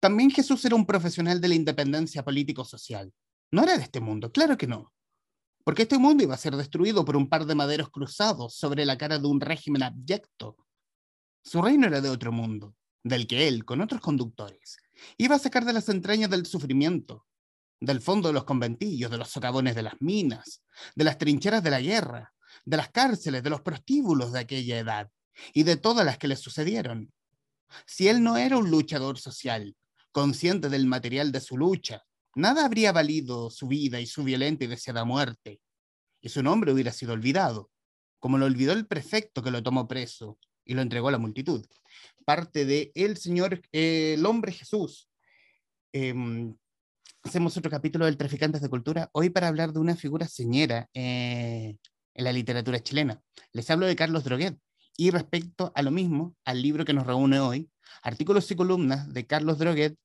También Jesús era un profesional de la independencia político-social. No era de este mundo, claro que no. Porque este mundo iba a ser destruido por un par de maderos cruzados sobre la cara de un régimen abyecto. Su reino era de otro mundo, del que él, con otros conductores, iba a sacar de las entrañas del sufrimiento, del fondo de los conventillos, de los socavones de las minas, de las trincheras de la guerra, de las cárceles, de los prostíbulos de aquella edad y de todas las que le sucedieron. Si él no era un luchador social, consciente del material de su lucha, nada habría valido su vida y su violenta y deseada muerte, y su nombre hubiera sido olvidado, como lo olvidó el prefecto que lo tomó preso y lo entregó a la multitud. Parte de El Señor, el hombre Jesús. Em, hacemos otro capítulo del Traficantes de Cultura, hoy para hablar de una figura señera eh, en la literatura chilena. Les hablo de Carlos Droguet, y respecto a lo mismo, al libro que nos reúne hoy, artículos y columnas de Carlos Droguet,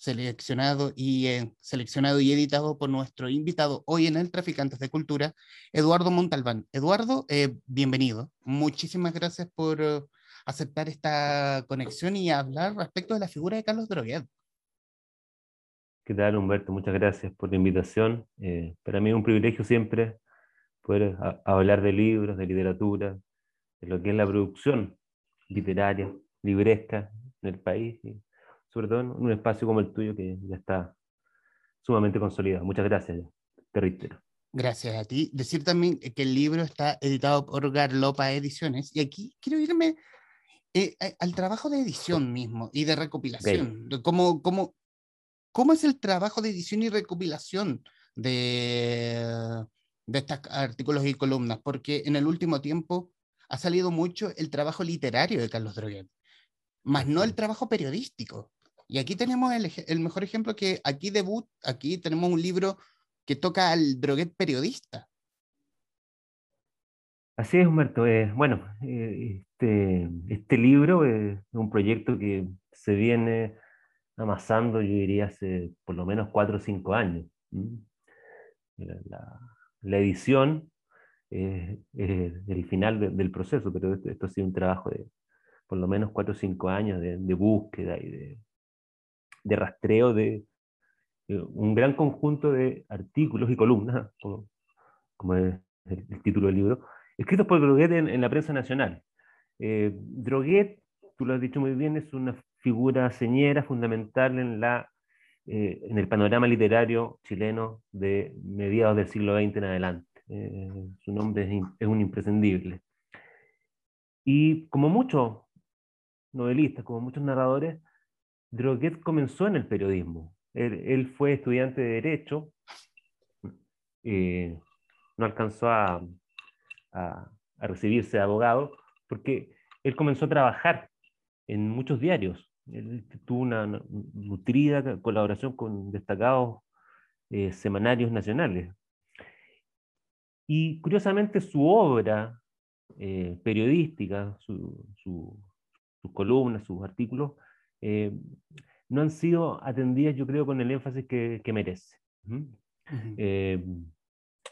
seleccionado y, eh, seleccionado y editado por nuestro invitado hoy en el Traficantes de Cultura, Eduardo Montalbán. Eduardo, eh, bienvenido. Muchísimas gracias por uh, aceptar esta conexión y hablar respecto de la figura de Carlos Droguet. ¿Qué tal, Humberto? Muchas gracias por la invitación. Eh, para mí es un privilegio siempre poder hablar de libros, de literatura, de lo que es la producción literaria, libresca en el país, y sobre todo en un espacio como el tuyo que ya está sumamente consolidado. Muchas gracias, te reitero. Gracias a ti. Decir también que el libro está editado por Garlopa Ediciones, y aquí quiero irme eh, al trabajo de edición mismo y de recopilación. ¿Cómo, cómo, ¿Cómo es el trabajo de edición y recopilación de, de estos artículos y columnas? Porque en el último tiempo ha salido mucho el trabajo literario de Carlos Droguet, más no el trabajo periodístico. Y aquí tenemos el, mejor ejemplo que aquí debut, aquí tenemos un libro que toca al Droguet periodista. Así es, Humberto. Eh, bueno, eh, este, este, libro es un proyecto que se viene amasando, yo diría, hace por lo menos cuatro o cinco años. La, la, edición es el final del proceso, pero esto, ha sido un trabajo de por lo menos cuatro o cinco años de, búsqueda y de, de rastreo de, un gran conjunto de artículos y columnas, como, como es el, título del libro, escritos por Droguet en, la prensa nacional. Eh, Droguet, tú lo has dicho muy bien, es una figura señera fundamental en, la, eh, en el panorama literario chileno de mediados del siglo XX en adelante. Eh, su nombre es, un imprescindible. Y como muchos novelistas, como muchos narradores, Droguet comenzó en el periodismo. Él, fue estudiante de Derecho, eh, no alcanzó a, recibirse de abogado, porque él comenzó a trabajar en muchos diarios él tuvo una nutrida colaboración con destacados eh, semanarios nacionales. Y curiosamente su obra eh, periodística, sus columnas, sus artículos, eh, no han sido atendidas, yo creo, con el énfasis que, merece.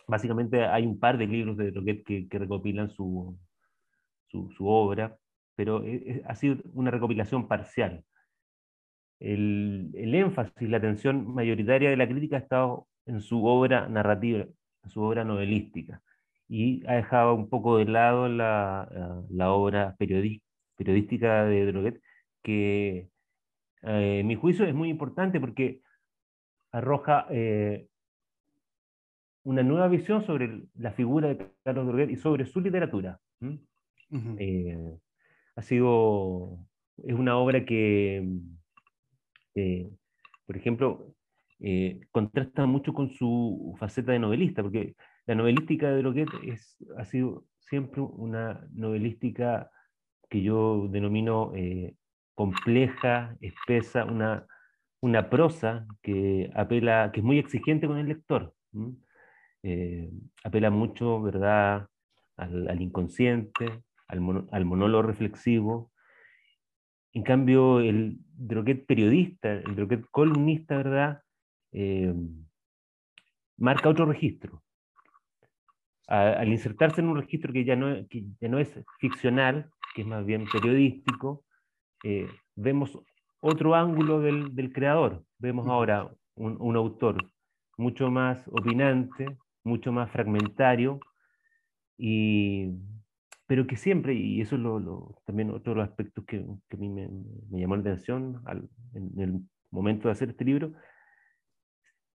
básicamente hay un par de libros de Roquet que, que recopilan su, su, su obra, pero ha sido una recopilación parcial. El, el, énfasis, la atención mayoritaria de la crítica ha estado en su obra narrativa, en su obra novelística, y ha dejado un poco de lado la, la obra periodística de Droguet, que eh, en mi juicio es muy importante porque arroja eh, una nueva visión sobre la figura de Carlos Droguet y sobre su literatura ha sido, es una obra que, eh, por ejemplo, eh, contrasta mucho con su faceta de novelista, porque la novelística de Droguet es, ha sido siempre una novelística que yo denomino eh, compleja, espesa, una, una prosa que apela, que es muy exigente con el lector. apela mucho, ¿verdad?, al, inconsciente, al, monólogo reflexivo. En cambio, el droguet periodista, el droguet columnista, ¿verdad? Eh, marca otro registro. al insertarse en un registro que ya no es ficcional, que es más bien periodístico, eh, vemos otro ángulo del, del creador. Vemos ahora un, un, autor mucho más opinante, mucho más fragmentario, y, pero que siempre, y eso es lo, también otro de los aspectos que, que a mí me, me, llamó la atención al, en el momento de hacer este libro,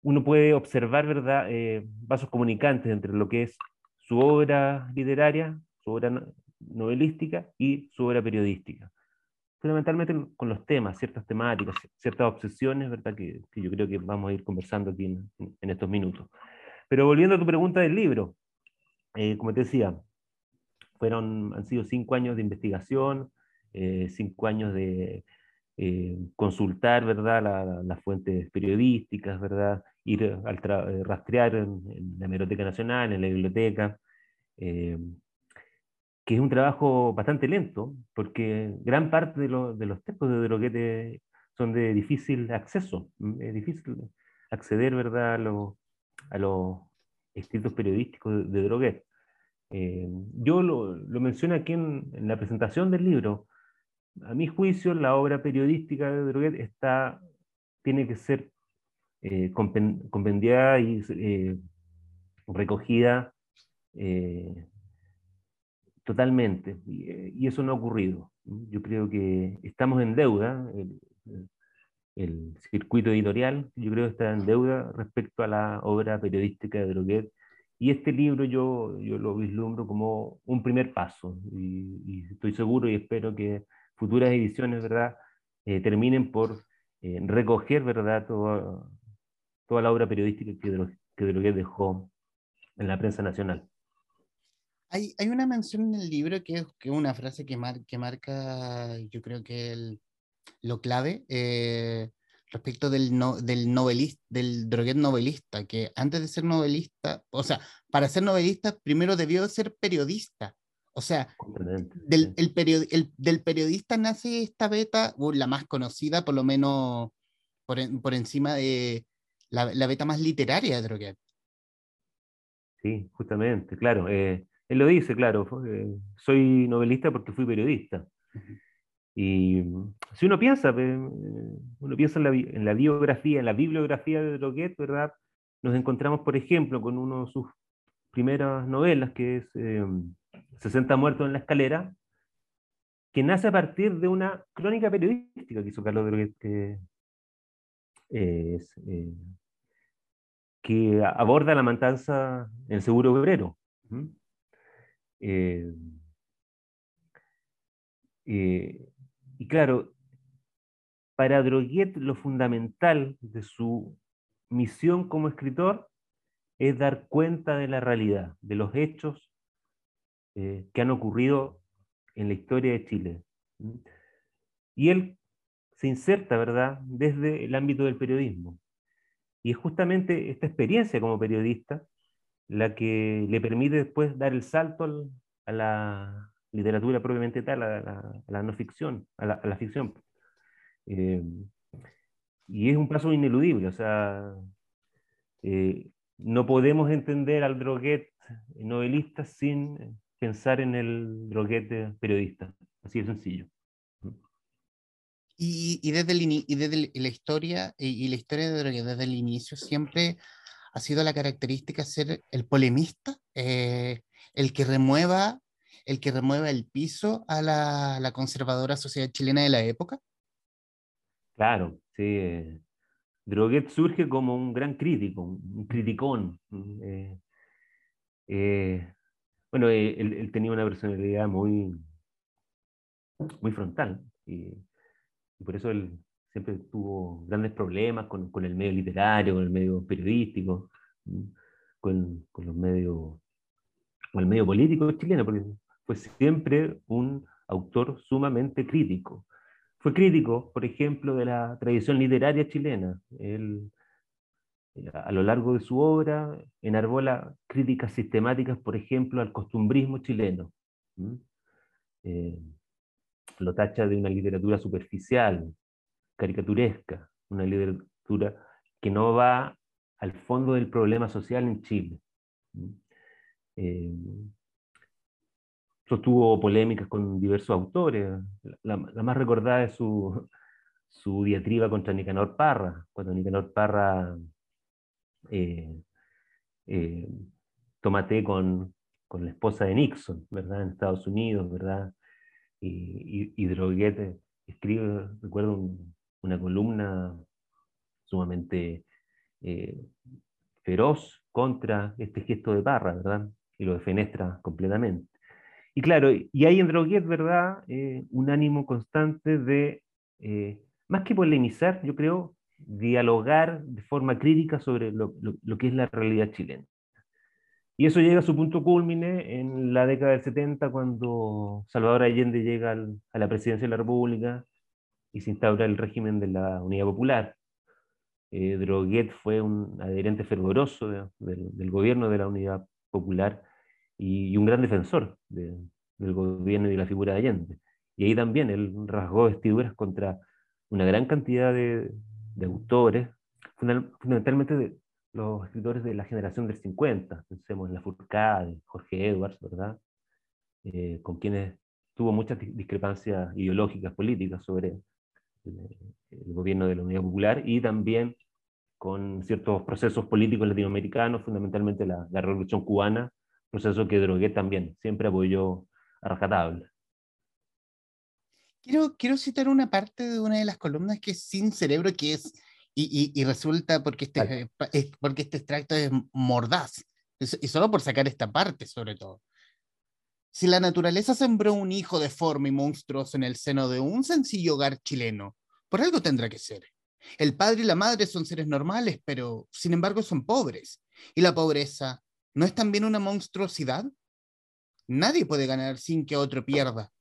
uno puede observar ¿verdad? Eh, vasos comunicantes entre lo que es su obra literaria, su obra novelística y su obra periodística. Fundamentalmente con los temas, ciertas temáticas, ciertas obsesiones, ¿verdad? Que, que yo creo que vamos a ir conversando aquí en, en, estos minutos. Pero volviendo a tu pregunta del libro, eh, como te decía, fueron, han sido cinco años de investigación, eh, cinco años de eh, consultar ¿verdad? La, las fuentes periodísticas, ¿verdad? ir al eh, rastrear en, en, la Biblioteca Nacional, en la biblioteca, eh, que es un trabajo bastante lento, porque gran parte de, lo, de los textos de Droguete son de difícil acceso, es difícil acceder ¿verdad? a, lo, a los escritos periodísticos de, de Droguet. Eh, yo lo, lo, menciono aquí en, en, la presentación del libro. A mi juicio, la obra periodística de Droguet está, tiene que ser eh, compendiada y eh, recogida totalmente. Y, eh, y, eso no ha ocurrido. Yo creo que estamos en deuda. El, circuito editorial, yo creo que está en deuda respecto a la obra periodística de Droguet. Y este libro yo, yo lo vislumbro como un primer paso. Y, estoy seguro y espero que futuras ediciones ¿verdad? Eh, terminen por eh, recoger ¿verdad? Todo, toda la obra periodística que que dejó en la prensa nacional. Hay, hay una mención en el libro que es que una frase que, mar, que marca, yo creo que el, lo clave, eh, respecto del, no, del novelista, del droguet novelista, que antes de ser novelista, o sea, para ser novelista primero debió ser periodista. O sea, del, el period, el, del periodista nace esta beta, la más conocida, por lo menos por, en, por encima de, la, la beta más literaria de Droguet. Sí, justamente, claro. Eh, él lo dice, claro, eh, soy novelista porque fui periodista. Y mm, si uno piensa, eh, uno piensa en la, en la, biografía, en la bibliografía de Droguet, ¿verdad? Nos encontramos, por ejemplo, con uno de sus primeras novelas, que es eh, 60 muertos en la escalera, que nace a partir de una crónica periodística que hizo Carlos Droguet, que es eh, que aborda la matanza en el seguro obrero. Eh, eh, y claro, para Droguet lo fundamental de su misión como escritor es dar cuenta de la realidad, de los hechos eh, que han ocurrido en la historia de Chile. Y él se inserta, ¿verdad?, desde el ámbito del periodismo. Y es justamente esta experiencia como periodista la que le permite después dar el salto al, a la literatura propiamente tal, a la, a la no ficción, a la, a la ficción. Eh, y es un paso ineludible, o sea, eh, no podemos entender al droguet novelista sin pensar en el droguet periodista, así de sencillo. Y, y, desde, el, y desde la historia, y, y, la historia de Droguet desde el inicio siempre ha sido la característica ser el polemista, eh, el que remueva el que remueva el piso a la, conservadora sociedad chilena de la época. Claro, sí. Eh, Droguet surge como un gran crítico, un criticón. Eh, bueno, él, él, tenía una personalidad muy, muy frontal y y por eso él siempre tuvo grandes problemas con, con el medio literario, con el medio periodístico, con, con, los medios, con el medio político chileno, porque fue siempre un autor sumamente crítico. Fue crítico, por ejemplo, de la tradición literaria chilena. Él, a lo largo de su obra, enarbola críticas sistemáticas, por ejemplo, al costumbrismo chileno. Eh, lo tacha de una literatura superficial, caricaturesca, una literatura que no va al fondo del problema social en Chile. Eh, sostuvo polémicas con diversos autores. La, más recordada es su, su diatriba contra Nicanor Parra, cuando Nicanor Parra eh, eh, toma té con, con, la esposa de Nixon, ¿verdad? En Estados Unidos, ¿verdad? Y, y, escribe, recuerdo, una columna sumamente eh, feroz contra este gesto de Parra, ¿verdad? Y lo defenestra completamente. Y claro, y hay en Droguet, ¿verdad? un ánimo constante de más que polemizar, yo creo, dialogar de forma crítica sobre lo, que es la realidad chilena. Y eso llega a su punto culmine en la década del 70, cuando Salvador Allende llega a la presidencia de la República y se instaura el régimen de la Unidad Popular. Eh, Droguet fue un adherente fervoroso del gobierno de la Unidad Popular y, un gran defensor del gobierno y de la figura de Allende. Y ahí también él rasgó vestiduras contra una gran cantidad de, autores, fundamentalmente de los escritores de la generación del 50, pensemos en la Fourcade, Jorge Edwards, ¿verdad? Eh, con quienes tuvo muchas discrepancias ideológicas, políticas sobre el, gobierno de la Unidad Popular y también con ciertos procesos políticos latinoamericanos, fundamentalmente la, la Revolución Cubana, proceso que Drogué también siempre apoyó a rajatabla. Quiero, quiero citar una parte de una de las columnas que es Sin Cerebro, que es, y, y, resulta porque este, es, porque este extracto es mordaz, y solo por sacar esta parte sobre todo. Si la naturaleza sembró un hijo deforme y monstruoso en el seno de un sencillo hogar chileno, por algo tendrá que ser. El padre y la madre son seres normales, pero sin embargo son pobres. ¿Y la pobreza no es también una monstruosidad? Nadie puede ganar sin que otro pierda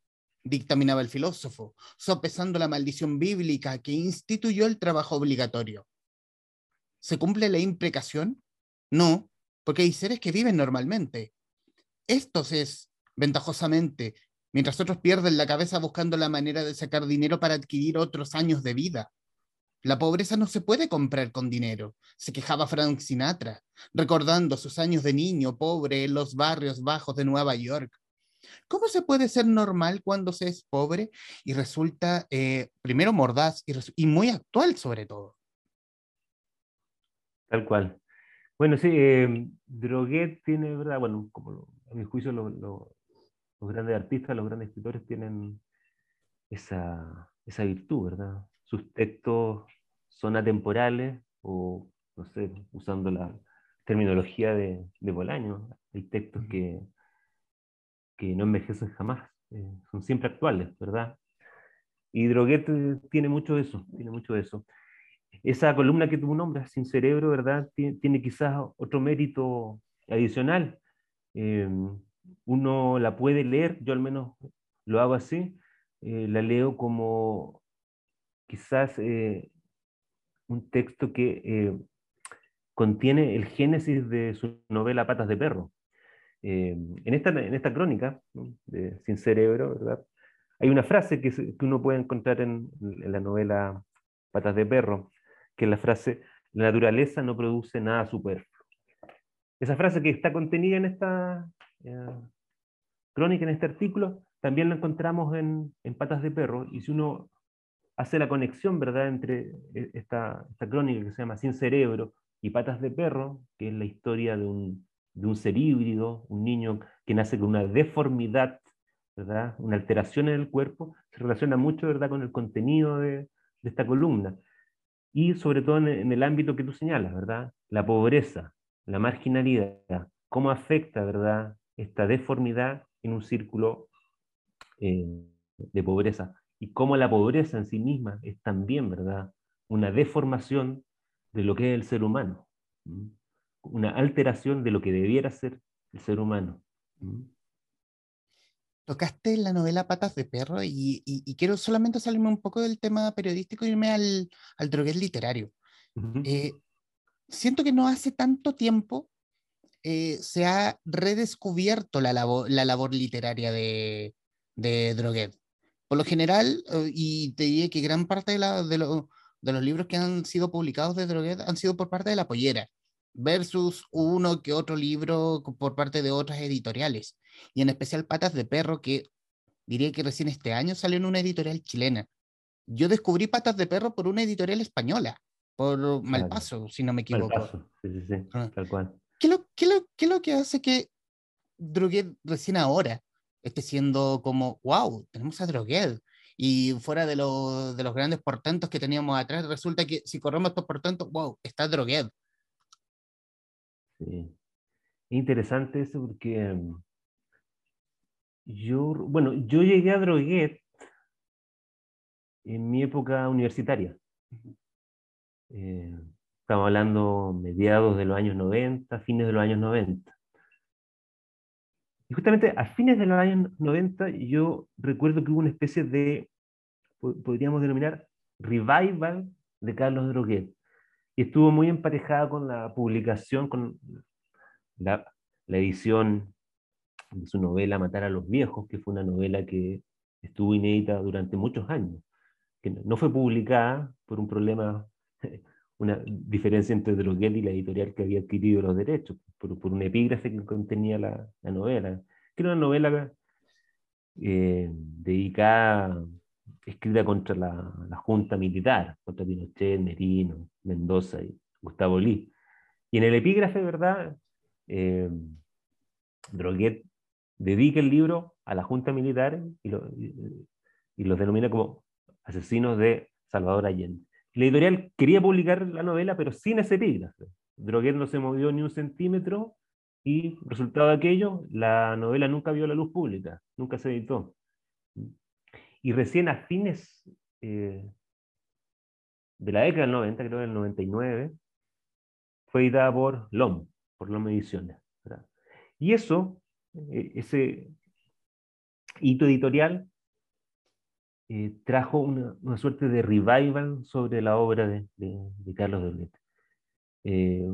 dictaminaba el filósofo, sopesando la maldición bíblica que instituyó el trabajo obligatorio. ¿Se cumple la imprecación? No, porque hay seres que viven normalmente. Estos es, ventajosamente, mientras otros pierden la cabeza buscando la manera de sacar dinero para adquirir otros años de vida. La pobreza no se puede comprar con dinero, se quejaba Frank Sinatra, recordando sus años de niño pobre en los barrios bajos de Nueva York. ¿Cómo se puede ser normal cuando se es pobre y resulta eh, primero mordaz y, muy actual sobre todo? Tal cual. Bueno, sí, eh, Droguet tiene, ¿verdad? Bueno, como a mi juicio los grandes artistas, los grandes escritores tienen esa, esa virtud, ¿verdad? Sus textos son atemporales o, no sé, usando la terminología de, de Bolaño, hay textos que que no envejecen jamás, eh, son siempre actuales, ¿verdad? Y Droguet tiene mucho de eso, tiene mucho de eso. Esa columna que tú nombras, Sin Cerebro, ¿verdad? Tiene, quizás otro mérito adicional. Eh, uno la puede leer, yo al menos lo hago así, la leo como quizás un texto que contiene el génesis de su novela Patas de Perro. Eh, en, esta, en esta crónica de Sin Cerebro, ¿verdad? hay una frase que, que uno puede encontrar en, en, la novela Patas de Perro, que es la frase, la naturaleza no produce nada superfluo. Esa frase que está contenida en esta eh, crónica, en este artículo, también la encontramos en, en, Patas de Perro, y si uno hace la conexión ¿verdad? entre eh, esta, esta crónica que se llama Sin Cerebro y Patas de Perro, que es la historia de un, de un ser híbrido, un niño que nace con una deformidad, ¿verdad? una alteración en el cuerpo, se relaciona mucho ¿verdad? con el contenido de, esta columna. Y sobre todo en, el ámbito que tú señalas, ¿verdad? La pobreza, la marginalidad, cómo afecta ¿verdad? Esta deformidad en un círculo eh, de pobreza. Y cómo la pobreza en sí misma es también ¿verdad? una deformación de lo que es el ser humano una alteración de lo que debiera ser el ser humano. Tocaste la novela Patas de Perro y, quiero solamente salirme un poco del tema periodístico y irme al, al droguet literario. Eh, siento que no hace tanto tiempo eh, se ha redescubierto la labor, la labor literaria de, de Droguet. Por lo general, eh, y te diría que gran parte de, la, de, de, los libros que han sido publicados de Droguet han sido por parte de la pollera versus uno que otro libro por parte de otras editoriales. Y en especial Patas de Perro, que diría que recién este año salió en una editorial chilena. Yo descubrí Patas de Perro por una editorial española, por Malpaso, si no me equivoco. Malpaso, sí, sí, sí, ah. tal cual. ¿Qué lo, qué, lo, ¿Qué es lo que hace que Droguet recién ahora esté siendo como, wow, tenemos a Droguet? Y fuera de, de los grandes portentos que teníamos atrás, resulta que si corremos estos portentos, wow, está Droguet. Sí. Interesante eso porque mm, yo, bueno, yo llegué a Droguet en mi época universitaria. Eh, estamos hablando mediados de los años 90, fines de los años 90. Y justamente a fines de los años 90 yo recuerdo que hubo una especie de, podríamos denominar, revival de Carlos Droguet. Y estuvo muy emparejada con la publicación, con la, edición de su novela Matar a los viejos, que fue una novela que estuvo inédita durante muchos años, que no fue publicada por un problema, una diferencia entre Droguet y la editorial que había adquirido los derechos, por, por un epígrafe que contenía la, la, novela, que era una novela eh, dedicada, escrita contra la, la, Junta Militar, contra Pinochet, Merino, Mendoza y Gustavo Lee. Y en el epígrafe, ¿verdad? eh, Droguet dedica el libro a la Junta Militar y, los denomina como asesinos de Salvador Allende. La editorial quería publicar la novela, pero sin ese epígrafe. Droguet no se movió ni un centímetro y resultado de aquello, la novela nunca vio la luz pública, nunca se editó. Y recién a fines eh, de la década del 90, creo del 99, fue editada por LOM, por las mediciones. Y eso, eh, ese hito editorial, eh, trajo una, suerte de revival sobre la obra de, Carlos Dolet. Eh,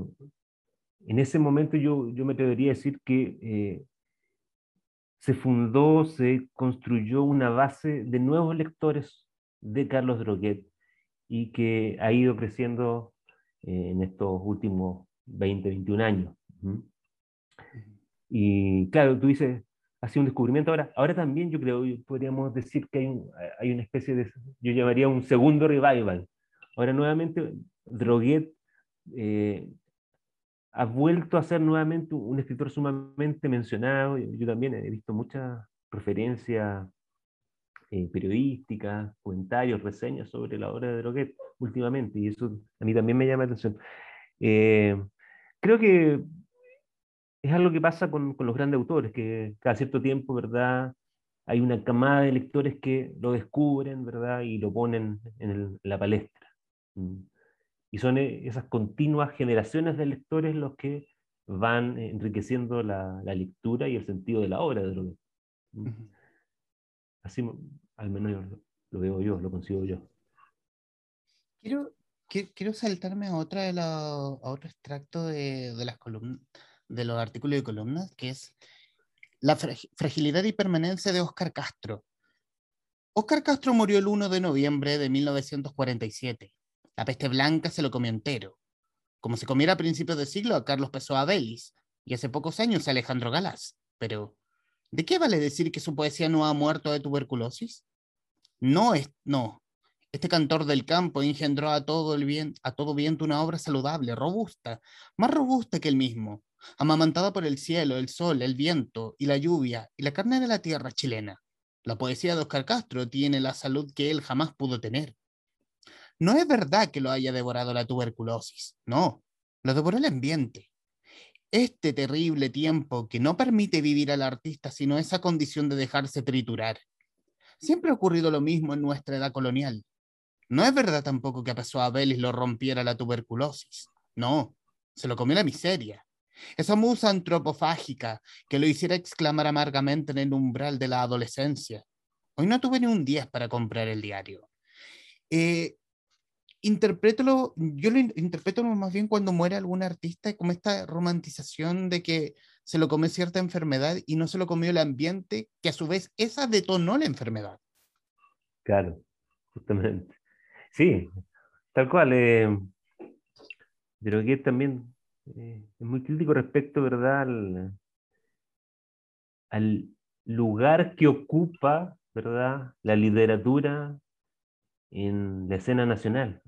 en ese momento yo, yo me atrevería a decir que se fundó, se construyó una base de nuevos lectores de Carlos Droguet y que ha ido creciendo en estos últimos 20, 21 años. Y claro, tú dices, ha sido un descubrimiento ahora. Ahora también yo creo, podríamos decir que hay, hay una especie de, yo llamaría un segundo revival. Ahora nuevamente Droguet eh, ha vuelto a ser nuevamente un escritor sumamente mencionado. Yo, también he visto muchas referencias eh, periodísticas, comentarios, reseñas sobre la obra de Droguet últimamente, y eso a mí también me llama la atención. Eh, creo que es algo que pasa con, con, los grandes autores, que cada cierto tiempo, ¿verdad? Hay una camada de lectores que lo descubren, ¿verdad? Y lo ponen en, la palestra. Mm. Y son eh, esas continuas generaciones de lectores los que van enriqueciendo la, la lectura y el sentido de la obra de Droguet. Mm. Así, al menos lo, veo yo, lo consigo yo. Quiero, quiero saltarme a, otra de a otro extracto de, de las columnas de los artículos y columnas, que es la fragilidad y permanencia de Oscar Castro. Oscar Castro murió el 1 de noviembre de 1947. La peste blanca se lo comió entero, como se comiera a principios de siglo a Carlos Pessoa Vélez y hace pocos años a Alejandro Galás. Pero, ¿de qué vale decir que su poesía no ha muerto de tuberculosis? No es, no. Este cantor del campo engendró a todo, el bien, a todo viento una obra saludable, robusta, más robusta que el mismo, amamantada por el cielo, el sol, el viento y la lluvia y la carne de la tierra chilena. La poesía de Oscar Castro tiene la salud que él jamás pudo tener. No es verdad que lo haya devorado la tuberculosis, no, lo devoró el ambiente. Este terrible tiempo que no permite vivir al artista sino esa condición de dejarse triturar. Siempre ha ocurrido lo mismo en nuestra edad colonial. No es verdad tampoco que a a Belis lo rompiera la tuberculosis. No, se lo comió la miseria. Esa musa antropofágica que lo hiciera exclamar amargamente en el umbral de la adolescencia. Hoy no tuve ni un 10 para comprar el diario. Eh, interprétalo, yo lo interpreto más bien cuando muere algún artista como esta romantización de que se lo comió cierta enfermedad y no se lo comió el ambiente, que a su vez esa detonó la enfermedad. Claro, justamente. Sí, tal cual. Eh, que también eh, es muy crítico respecto, ¿verdad?, al, lugar que ocupa, ¿verdad?, la literatura en la escena nacional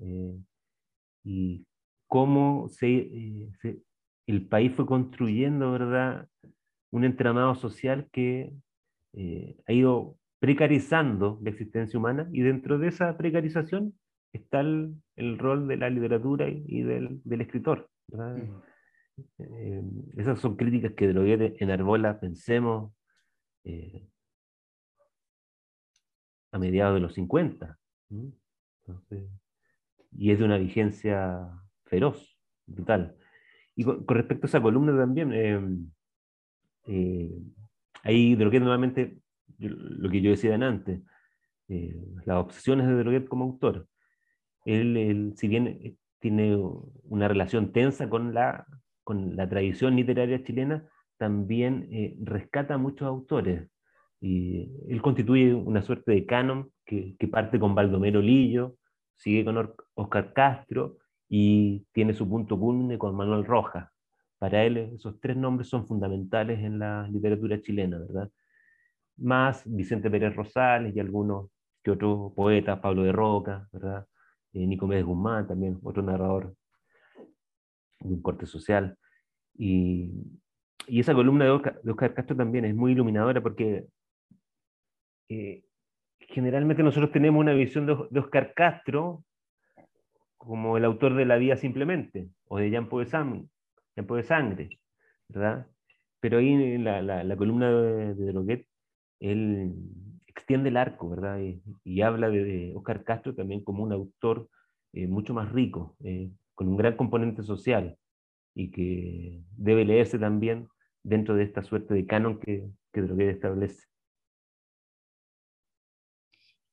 y cómo se, el país fue construyendo, ¿verdad? Un entramado social que ha ido precarizando la existencia humana y dentro de esa precarización está el, rol de la literatura y, del, escritor. Eh, esas son críticas que Droguet enarbola, pensemos, eh, a mediados de los 50. y es de una vigencia feroz, brutal. Y con, respecto a esa columna también, eh, ahí Droguet nuevamente, lo que yo decía antes, las obsesiones de Droguet como autor. Él, si bien tiene una relación tensa con la, con la tradición literaria chilena, también eh, rescata a muchos autores. Y él constituye una suerte de canon que, parte con Baldomero Lillo, sigue con Oscar Castro y tiene su punto culmine con Manuel Rojas. Para él esos tres nombres son fundamentales en la literatura chilena, ¿verdad? Más Vicente Pérez Rosales y algunos que otros poetas, Pablo de Roca, ¿verdad? Eh, Nicomedes Guzmán también, otro narrador de un corte social. Y, y esa columna de Oscar, Castro también es muy iluminadora porque eh, generalmente nosotros tenemos una visión de, Oscar Castro como el autor de La Vida Simplemente, o de Llampo de, de Sangre, ¿verdad? Pero ahí en la, la, columna de, de Droguet, él extiende el arco, ¿verdad? Y, habla de, Oscar Castro también como un autor eh, mucho más rico, eh, con un gran componente social y que debe leerse también dentro de esta suerte de canon que, que Droguet establece.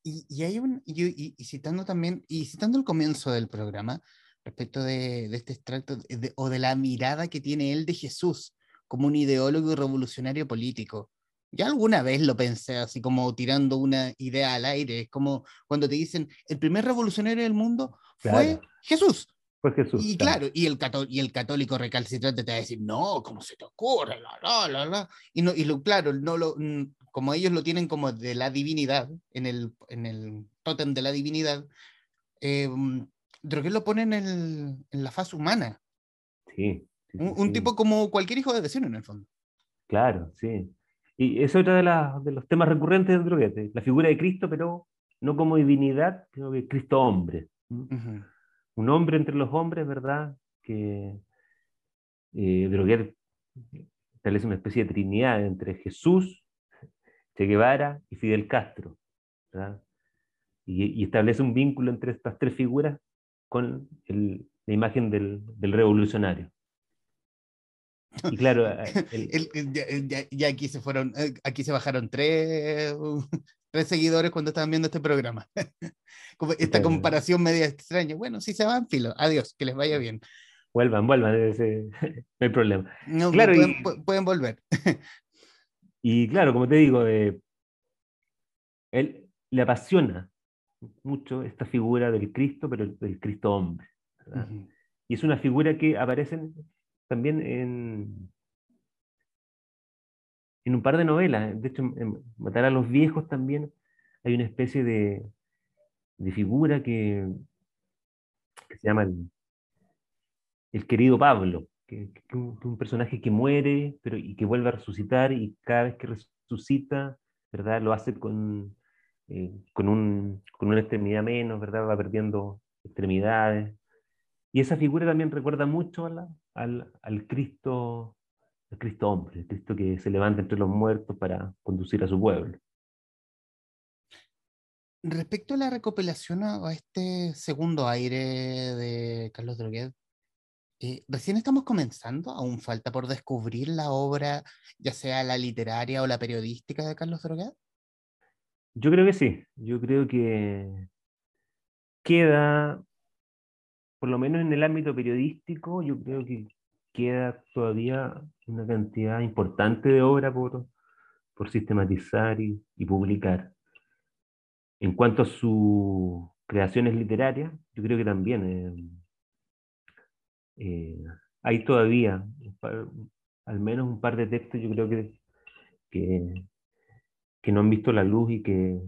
Y, hay un, y, citando también, y citando el comienzo del programa, respecto de, este extracto, o de la mirada que tiene él de Jesús como un ideólogo y revolucionario político. Ya alguna vez lo pensé así como tirando una idea al aire, es como cuando te dicen, el primer revolucionario del mundo fue Jesús. Fue Jesús. Y claro, y, el y el católico recalcitrante te va a decir, no, ¿cómo se te ocurre? La, la, la, Y, no, y lo, claro, no lo, como ellos lo tienen como de la divinidad, en el, en el tótem de la divinidad, eh, lo pone en, el, en la faz humana. Sí. un, tipo como cualquier hijo de vecino, en el fondo. Claro, sí. Y es otro de, de los temas recurrentes de Droguete, la figura de Cristo, pero no como divinidad, sino que Cristo hombre. Un hombre entre los hombres, ¿verdad? Que eh, Droguet establece una especie de trinidad entre Jesús, Che Guevara y Fidel Castro. ¿verdad? Y, establece un vínculo entre estas tres figuras con la imagen del revolucionario. Y claro, eh, ya, aquí se fueron, eh, aquí se bajaron tres, tres seguidores cuando estaban viendo este programa. Esta comparación media extraña. Bueno, si se van, filo. Adiós, que les vaya bien. Vuelvan, vuelvan, no hay problema. No, claro, pueden, volver. Y claro, como te digo, eh, él le apasiona mucho esta figura del Cristo, pero del Cristo hombre. Y es una figura que aparece también en, en un par de novelas. De hecho, en Matar a los viejos también hay una especie de, de figura que, se llama el, querido Pablo, que es un, personaje que muere pero, y que vuelve a resucitar y cada vez que resucita, ¿verdad? Lo hace con, eh, con, un, con una extremidad menos, ¿verdad? Va perdiendo extremidades. Y esa figura también recuerda mucho a al, al Cristo, al Cristo hombre, el Cristo que se levanta entre los muertos para conducir a su pueblo. Respecto a la recopilación a este segundo aire de Carlos Droguet, eh, recién estamos comenzando, aún falta por descubrir la obra, ya sea la literaria o la periodística de Carlos Droguet. Yo creo que sí, yo creo que queda por lo menos en el ámbito periodístico, yo creo que queda todavía una cantidad importante de obra por, por sistematizar y, publicar. En cuanto a sus creaciones literarias, yo creo que también eh, eh, hay todavía al menos un par de textos, yo creo que, que, que, no han visto la luz y que,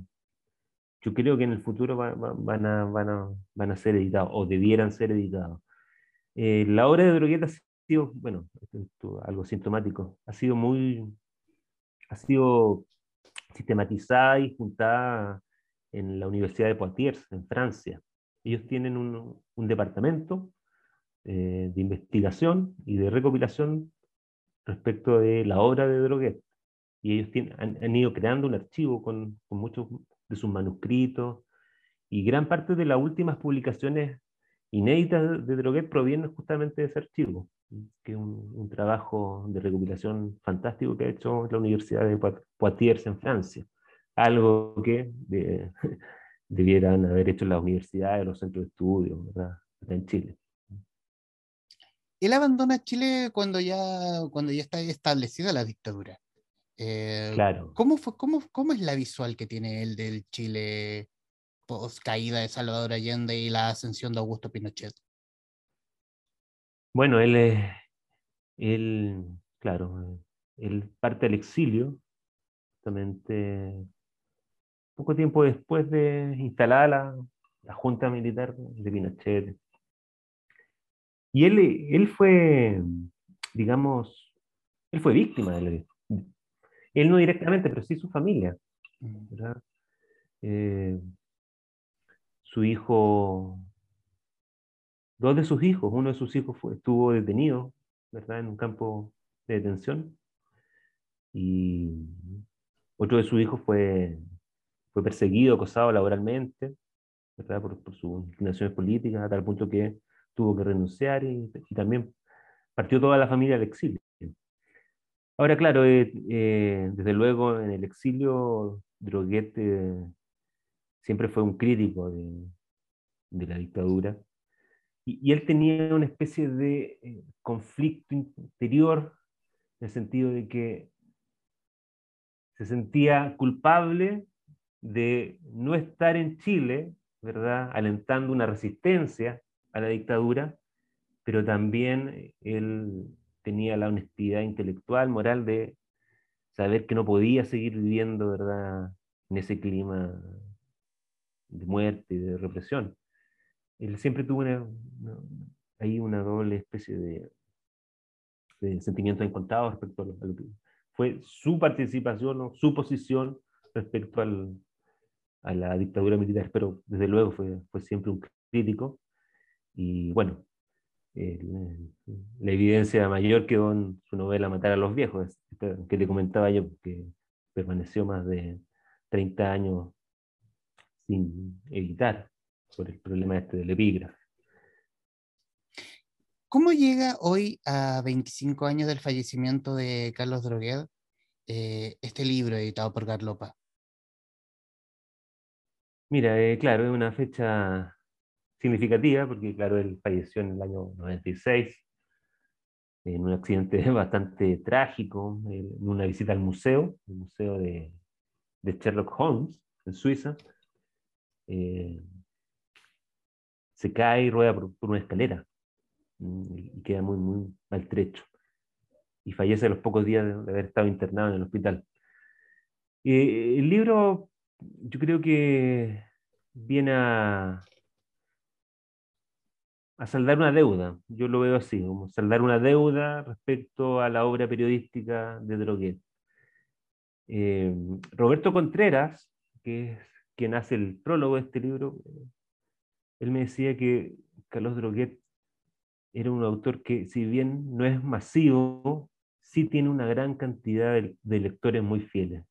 yo creo que en el futuro van, a, van, a, van, a, ser editados o debieran ser editados. Eh, la obra de Droguet ha sido, bueno, algo sintomático, ha sido muy, ha sido sistematizada y juntada en la Universidad de Poitiers, en Francia. Ellos tienen un, un departamento eh, de investigación y de recopilación respecto de la obra de Droguet. Y ellos tienen, han, ido creando un archivo con, con, muchos de sus manuscritos y gran parte de las últimas publicaciones inéditas de Droguet provienen justamente de ese archivo, que es un, un, trabajo de recopilación fantástico que ha hecho la Universidad de Poitiers en Francia. Algo que de, debieran haber hecho las universidades, los centros de estudio, ¿verdad? en Chile. Él abandona Chile cuando ya, cuando ya está establecida la dictadura. Eh, claro. ¿cómo, fue, cómo, ¿Cómo es la visual que tiene él del Chile post caída de Salvador Allende y la ascensión de Augusto Pinochet? Bueno, él, él claro, él parte del exilio, justamente poco tiempo después de instalada la, la Junta Militar de Pinochet. Y él, él fue, digamos, él fue víctima de la, Él no directamente, pero sí su familia. Eh, su hijo, dos de sus hijos, uno de sus hijos estuvo detenido, ¿verdad? En un campo de detención. Y otro de sus hijos fue fue perseguido, acosado laboralmente, ¿verdad? Por, sus inclinaciones políticas, a tal punto que tuvo que renunciar y, también partió toda la familia al exilio. Ahora, claro, eh, eh, desde luego en el exilio, Droguet siempre fue un crítico de la dictadura. Y, él tenía una especie de conflicto interior, en el sentido de que se sentía culpable de no estar en Chile, ¿verdad? Alentando una resistencia a la dictadura, pero también él tenía la honestidad intelectual, moral de saber que no podía seguir viviendo, ¿verdad? En ese clima de muerte y de represión. Él siempre tuvo una, ahí una doble especie de, de sentimientos encontrados respecto a lo, que fue su participación o su posición respecto al, a la dictadura militar, pero desde luego fue, fue siempre un crítico. Y bueno, la evidencia mayor quedó en su novela Matar a los viejos, que te comentaba yo, que permaneció más de 30 años sin editar por el problema este del epígrafe. ¿Cómo llega hoy, a 25 años del fallecimiento de Carlos Droguet, eh, este libro editado por Garlopa? Mira, eh, claro, es una fecha significativa porque, claro, él falleció en el año 96 en un accidente bastante trágico, en una visita al museo, el museo de, Sherlock Holmes en Suiza. Eh, se cae y rueda por, una escalera mm, y queda muy, muy maltrecho. Y fallece a los pocos días de, haber estado internado en el hospital. Eh, el libro yo creo que viene a, a saldar una deuda. Yo lo veo así, como saldar una deuda respecto a la obra periodística de Droguet. Eh, Roberto Contreras, que es quien hace el prólogo de este libro, él me decía que Carlos Droguet era un autor que, si bien no es masivo, sí tiene una gran cantidad de lectores muy fieles.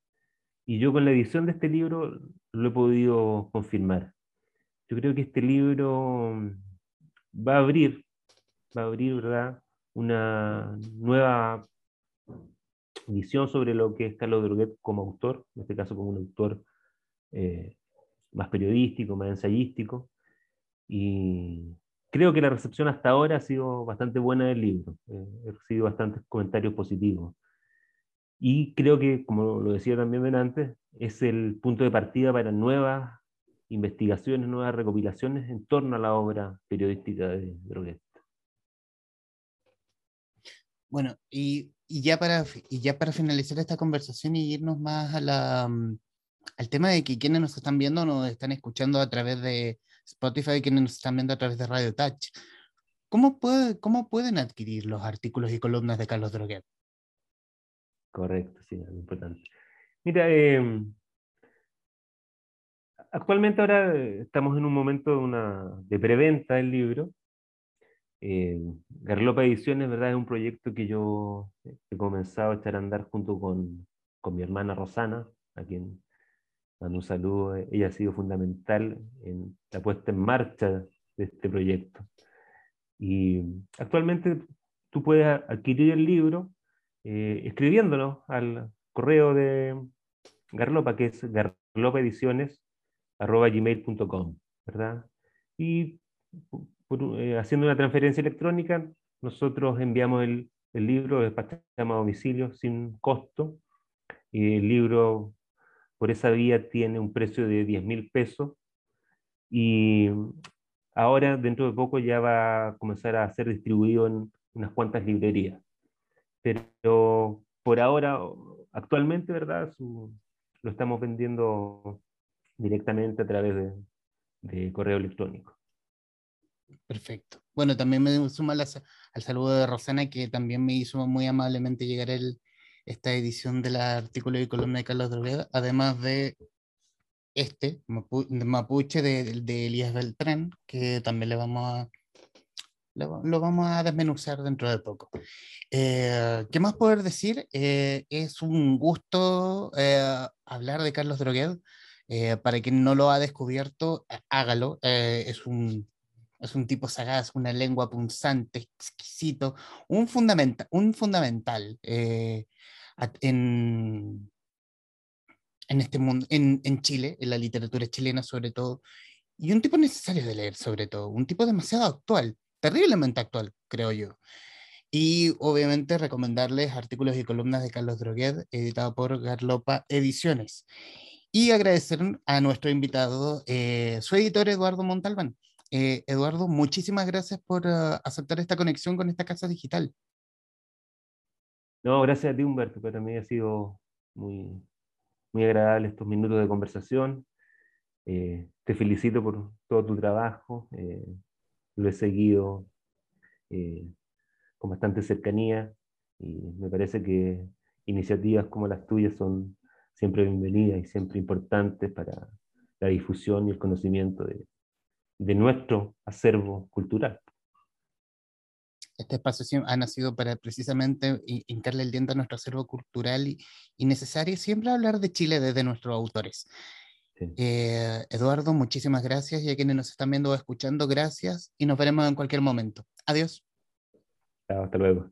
Y yo con la edición de este libro lo he podido confirmar. Yo creo que este libro va a abrir, va a abrir, ¿verdad? Una nueva visión sobre lo que es Carlos Droguet como autor, en este caso como un autor eh, más periodístico, más ensayístico. Y creo que la recepción hasta ahora ha sido bastante buena del libro. Eh, he recibido bastantes comentarios positivos. Y creo que, como lo decía también antes, es el punto de partida para nuevas investigaciones, nuevas recopilaciones en torno a la obra periodística de Droguet. Bueno, y, y, ya para, y ya para finalizar esta conversación y irnos más a la, mm, al tema de que quienes nos están viendo nos están escuchando a través de Spotify, quienes nos están viendo a través de Radio Touch. ¿Cómo, puede, cómo pueden adquirir los artículos y columnas de Carlos Droguet? Correcto, sí, es importante. Mira, em, actualmente ahora estamos en un momento de, una, de preventa del libro. Eh, Garlopa Ediciones, ¿verdad? Es un proyecto que yo he comenzado a echar a andar junto con, con mi hermana Rosana, a quien mando un saludo. Ella ha sido fundamental en la puesta en marcha de este proyecto. Y actualmente tú puedes adquirir el libro eh, escribiéndolo al correo de Garlopa, que es garlopaediciones.gmail.com, ¿verdad? Y eh, haciendo una transferencia electrónica, nosotros enviamos el, el libro, despachamos a domicilio sin costo. Y el libro por esa vía tiene un precio de 10 mil pesos. Y ahora, dentro de poco, ya va a comenzar a ser distribuido en unas cuantas librerías. Pero por ahora, actualmente, ¿verdad? lo estamos vendiendo directamente a través de, correo electrónico. Perfecto. Bueno, también me sumo al saludo de Rosana, que también me hizo muy amablemente llegar el, esta edición del artículo y columna de Carlos Drogueda, además de este, Mapuche, de, de Elías Beltrán, que también le vamos a, lo, vamos a desmenuzar dentro de poco. Eh, ¿Qué más poder decir? Eh, es un gusto eh, hablar de Carlos Drogued. para quien no lo ha descubierto, hágalo. es un es un tipo sagaz, una lengua punzante, exquisito, un, fundamenta, un fundamental en, en este mundo, en, en, Chile, en la literatura chilena sobre todo, y un tipo necesario de leer sobre todo, un tipo demasiado actual terriblemente actual, creo yo. Y obviamente recomendarles artículos y columnas de Carlos Droguet, editado por Garlopa Ediciones. Y agradecer a nuestro invitado, eh, su editor Eduardo Montalbán. Eh, Eduardo, muchísimas gracias por uh, aceptar esta conexión con esta casa digital. No, gracias a ti, Humberto, para mí ha sido muy, muy agradable estos minutos de conversación. Eh, te felicito por todo tu trabajo. Eh, lo he seguido eh, con bastante cercanía y me parece que iniciativas como las tuyas son siempre bienvenidas y siempre importantes para la difusión y el conocimiento de nuestro acervo cultural. Este espacio ha nacido para precisamente hincarle el diente a nuestro acervo cultural y, y necesario siempre hablar de Chile desde nuestros autores. Eh, Eduardo, muchísimas gracias y a quienes nos están viendo o escuchando, gracias y nos veremos en cualquier momento. Adiós. hasta luego.